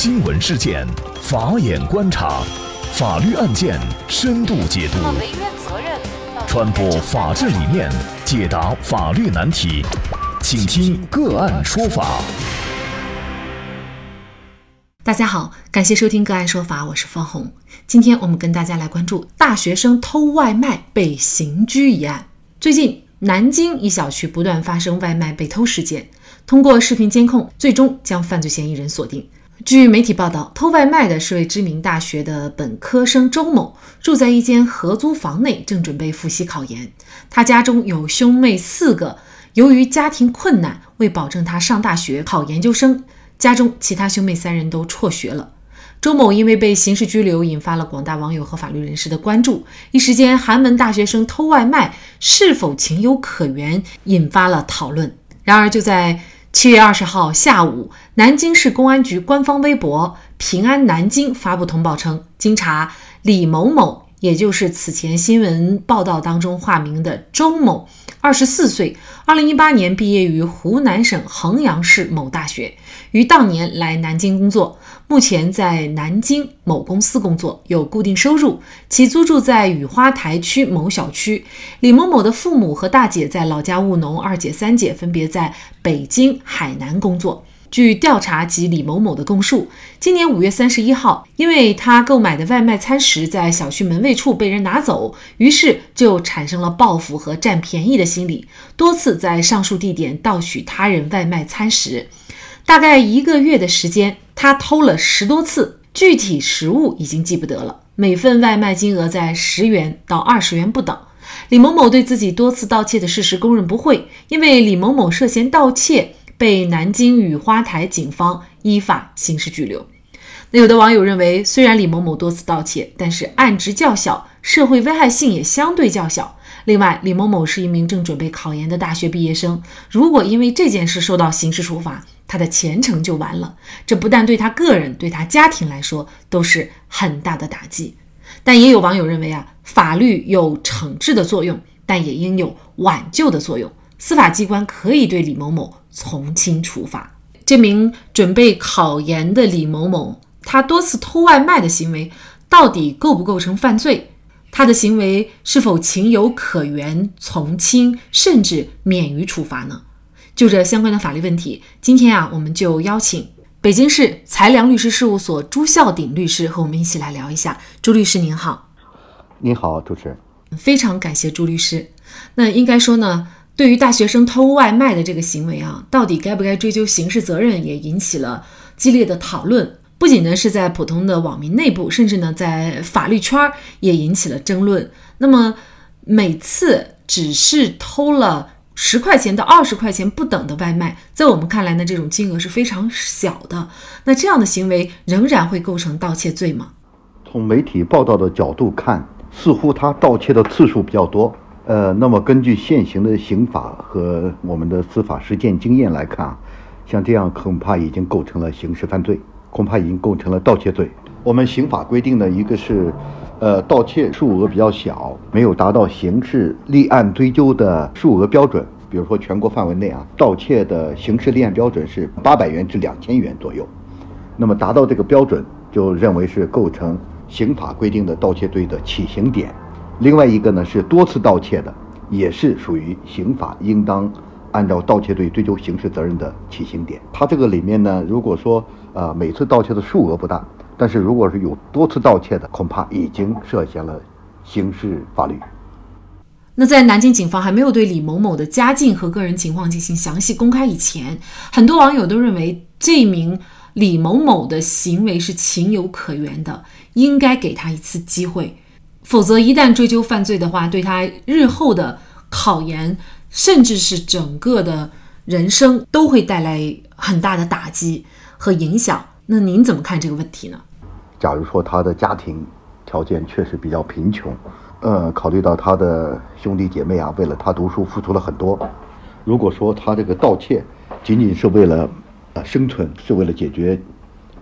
新闻事件，法眼观察，法律案件深度解读，传播法治理念，解答法律难题，请听个案说法。大家好，感谢收听个案说法，我是方红。今天我们跟大家来关注大学生偷外卖被刑拘一案。最近，南京一小区不断发生外卖被偷事件。通过视频监控，最终将犯罪嫌疑人锁定。据媒体报道，偷外卖的是位知名大学的本科生周某，住在一间合租房内，正准备复习考研。他家中有兄妹四个，由于家庭困难，为保证他上大学考研究生，家中其他兄妹三人都辍学了。周某因为被刑事拘留，引发了广大网友和法律人士的关注。一时间，寒门大学生偷外卖是否情有可原，引发了讨论。然而，就在七月二十号下午，南京市公安局官方微博“平安南京”发布通报称，经查，李某某，也就是此前新闻报道当中化名的周某，二十四岁，二零一八年毕业于湖南省衡阳市某大学，于当年来南京工作。目前在南京某公司工作，有固定收入。其租住在雨花台区某小区。李某某的父母和大姐在老家务农，二姐、三姐分别在北京、海南工作。据调查及李某某的供述，今年五月三十一号，因为他购买的外卖餐食在小区门卫处被人拿走，于是就产生了报复和占便宜的心理，多次在上述地点盗取他人外卖餐食。大概一个月的时间。他偷了十多次，具体实物已经记不得了。每份外卖金额在十元到二十元不等。李某某对自己多次盗窃的事实供认不讳，因为李某某涉嫌盗窃，被南京雨花台警方依法刑事拘留。那有的网友认为，虽然李某某多次盗窃，但是案值较小，社会危害性也相对较小。另外，李某某是一名正准备考研的大学毕业生，如果因为这件事受到刑事处罚，他的前程就完了，这不但对他个人，对他家庭来说都是很大的打击。但也有网友认为啊，法律有惩治的作用，但也应有挽救的作用。司法机关可以对李某某从轻处罚。这名准备考研的李某某，他多次偷外卖的行为，到底构不构成犯罪？他的行为是否情有可原、从轻，甚至免于处罚呢？就这相关的法律问题，今天啊，我们就邀请北京市才良律师事务所朱孝鼎律师和我们一起来聊一下。朱律师您好，您好，主持人，非常感谢朱律师。那应该说呢，对于大学生偷外卖的这个行为啊，到底该不该追究刑事责任，也引起了激烈的讨论。不仅呢是在普通的网民内部，甚至呢在法律圈儿也引起了争论。那么每次只是偷了。十块钱到二十块钱不等的外卖，在我们看来呢，这种金额是非常小的。那这样的行为仍然会构成盗窃罪吗？从媒体报道的角度看，似乎他盗窃的次数比较多。呃，那么根据现行的刑法和我们的司法实践经验来看啊，像这样恐怕已经构成了刑事犯罪，恐怕已经构成了盗窃罪。我们刑法规定的一个是。呃，盗窃数额比较小，没有达到刑事立案追究的数额标准。比如说，全国范围内啊，盗窃的刑事立案标准是八百元至两千元左右。那么达到这个标准，就认为是构成刑法规定的盗窃罪的起刑点。另外一个呢，是多次盗窃的，也是属于刑法应当按照盗窃罪追究刑事责任的起刑点。它这个里面呢，如果说呃每次盗窃的数额不大。但是，如果是有多次盗窃的，恐怕已经涉嫌了刑事法律。那在南京警方还没有对李某某的家境和个人情况进行详细公开以前，很多网友都认为这名李某某的行为是情有可原的，应该给他一次机会。否则，一旦追究犯罪的话，对他日后的考研，甚至是整个的人生，都会带来很大的打击和影响。那您怎么看这个问题呢？假如说他的家庭条件确实比较贫穷，呃，考虑到他的兄弟姐妹啊，为了他读书付出了很多。如果说他这个盗窃仅仅是为了呃生存，是为了解决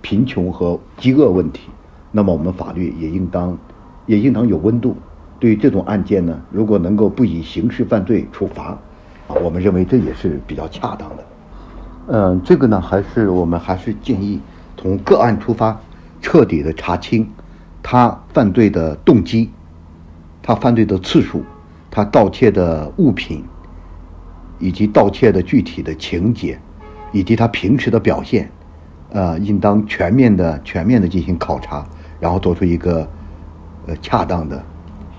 贫穷和饥饿问题，那么我们法律也应当也应当有温度。对于这种案件呢，如果能够不以刑事犯罪处罚，啊，我们认为这也是比较恰当的。嗯，这个呢，还是我们还是建议从个案出发，彻底的查清他犯罪的动机，他犯罪的次数，他盗窃的物品，以及盗窃的具体的情节，以及他平时的表现，呃，应当全面的、全面的进行考察，然后做出一个呃恰当的、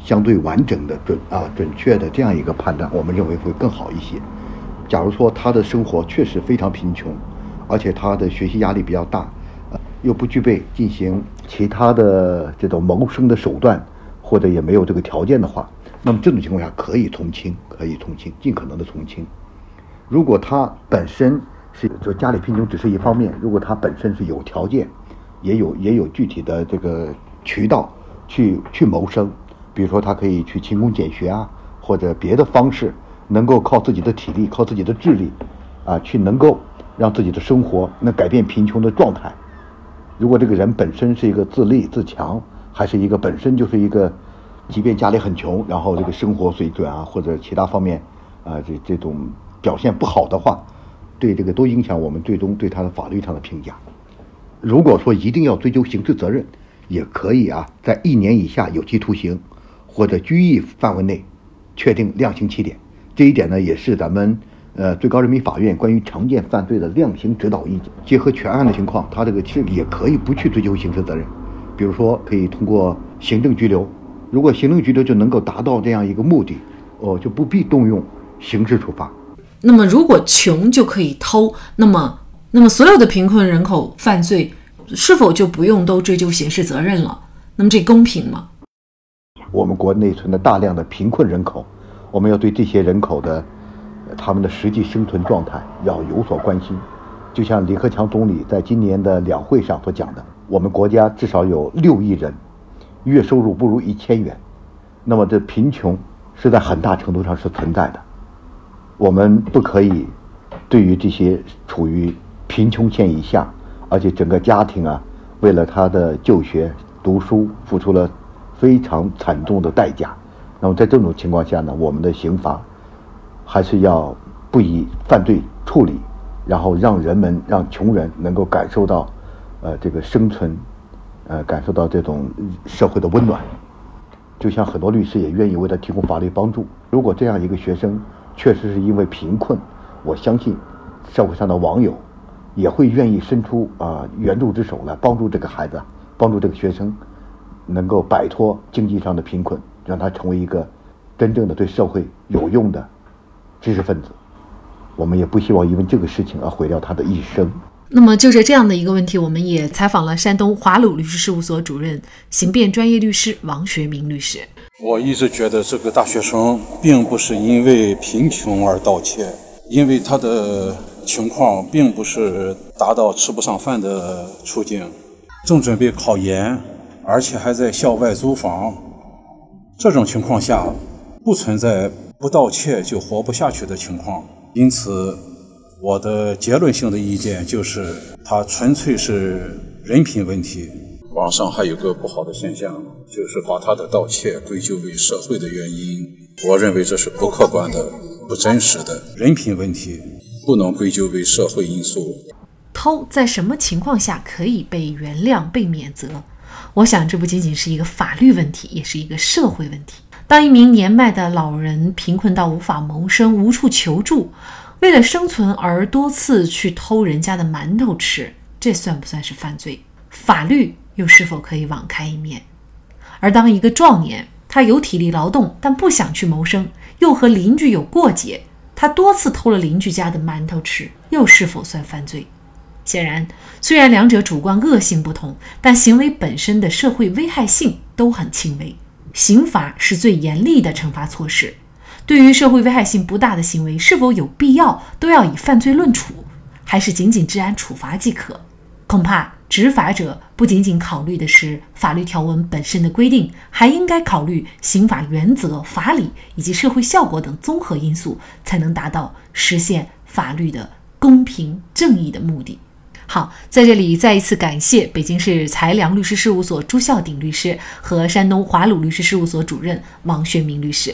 相对完整的、准啊准确的这样一个判断，我们认为会更好一些。假如说他的生活确实非常贫穷，而且他的学习压力比较大，呃，又不具备进行其他的这种谋生的手段，或者也没有这个条件的话，那么这种情况下可以从轻，可以从轻，尽可能的从轻。如果他本身是就家里贫穷只是一方面，如果他本身是有条件，也有也有具体的这个渠道去去谋生，比如说他可以去勤工俭学啊，或者别的方式。能够靠自己的体力，靠自己的智力，啊，去能够让自己的生活能改变贫穷的状态。如果这个人本身是一个自立自强，还是一个本身就是一个，即便家里很穷，然后这个生活水准啊或者其他方面，啊这这种表现不好的话，对这个都影响我们最终对他的法律上的评价。如果说一定要追究刑事责任，也可以啊，在一年以下有期徒刑或者拘役范围内，确定量刑起点。这一点呢，也是咱们呃最高人民法院关于常见犯罪的量刑指导意见。结合全案的情况，他这个其实也可以不去追究刑事责任，比如说可以通过行政拘留。如果行政拘留就能够达到这样一个目的，哦，就不必动用刑事处罚。那么，如果穷就可以偷，那么那么所有的贫困人口犯罪是否就不用都追究刑事责任了？那么这公平吗？我们国内存在大量的贫困人口。我们要对这些人口的他们的实际生存状态要有所关心，就像李克强总理在今年的两会上所讲的，我们国家至少有六亿人月收入不如一千元，那么这贫穷是在很大程度上是存在的。我们不可以对于这些处于贫穷线以下，而且整个家庭啊为了他的就学读书付出了非常惨重的代价。那么在这种情况下呢，我们的刑罚还是要不以犯罪处理，然后让人们、让穷人能够感受到，呃，这个生存，呃，感受到这种社会的温暖。就像很多律师也愿意为他提供法律帮助。如果这样一个学生确实是因为贫困，我相信社会上的网友也会愿意伸出啊援助之手来帮助这个孩子，帮助这个学生能够摆脱经济上的贫困。让他成为一个真正的对社会有用的知识分子，我们也不希望因为这个事情而毁掉他的一生。那么，就是这样的一个问题，我们也采访了山东华鲁律师事务所主任、刑辩专业律师王学明律师。我一直觉得这个大学生并不是因为贫穷而盗窃，因为他的情况并不是达到吃不上饭的处境，正准备考研，而且还在校外租房。这种情况下，不存在不盗窃就活不下去的情况。因此，我的结论性的意见就是，他纯粹是人品问题。网上还有个不好的现象，就是把他的盗窃归咎为社会的原因。我认为这是不客观的、不真实的。人品问题不能归咎为社会因素。偷在什么情况下可以被原谅、被免责？我想，这不仅仅是一个法律问题，也是一个社会问题。当一名年迈的老人贫困到无法谋生、无处求助，为了生存而多次去偷人家的馒头吃，这算不算是犯罪？法律又是否可以网开一面？而当一个壮年，他有体力劳动，但不想去谋生，又和邻居有过节，他多次偷了邻居家的馒头吃，又是否算犯罪？显然，虽然两者主观恶性不同，但行为本身的社会危害性都很轻微。刑法是最严厉的惩罚措施，对于社会危害性不大的行为，是否有必要都要以犯罪论处，还是仅仅治安处罚即可？恐怕执法者不仅仅考虑的是法律条文本身的规定，还应该考虑刑法原则、法理以及社会效果等综合因素，才能达到实现法律的公平正义的目的。好，在这里再一次感谢北京市才良律师事务所朱孝鼎律师和山东华鲁律师事务所主任王学明律师。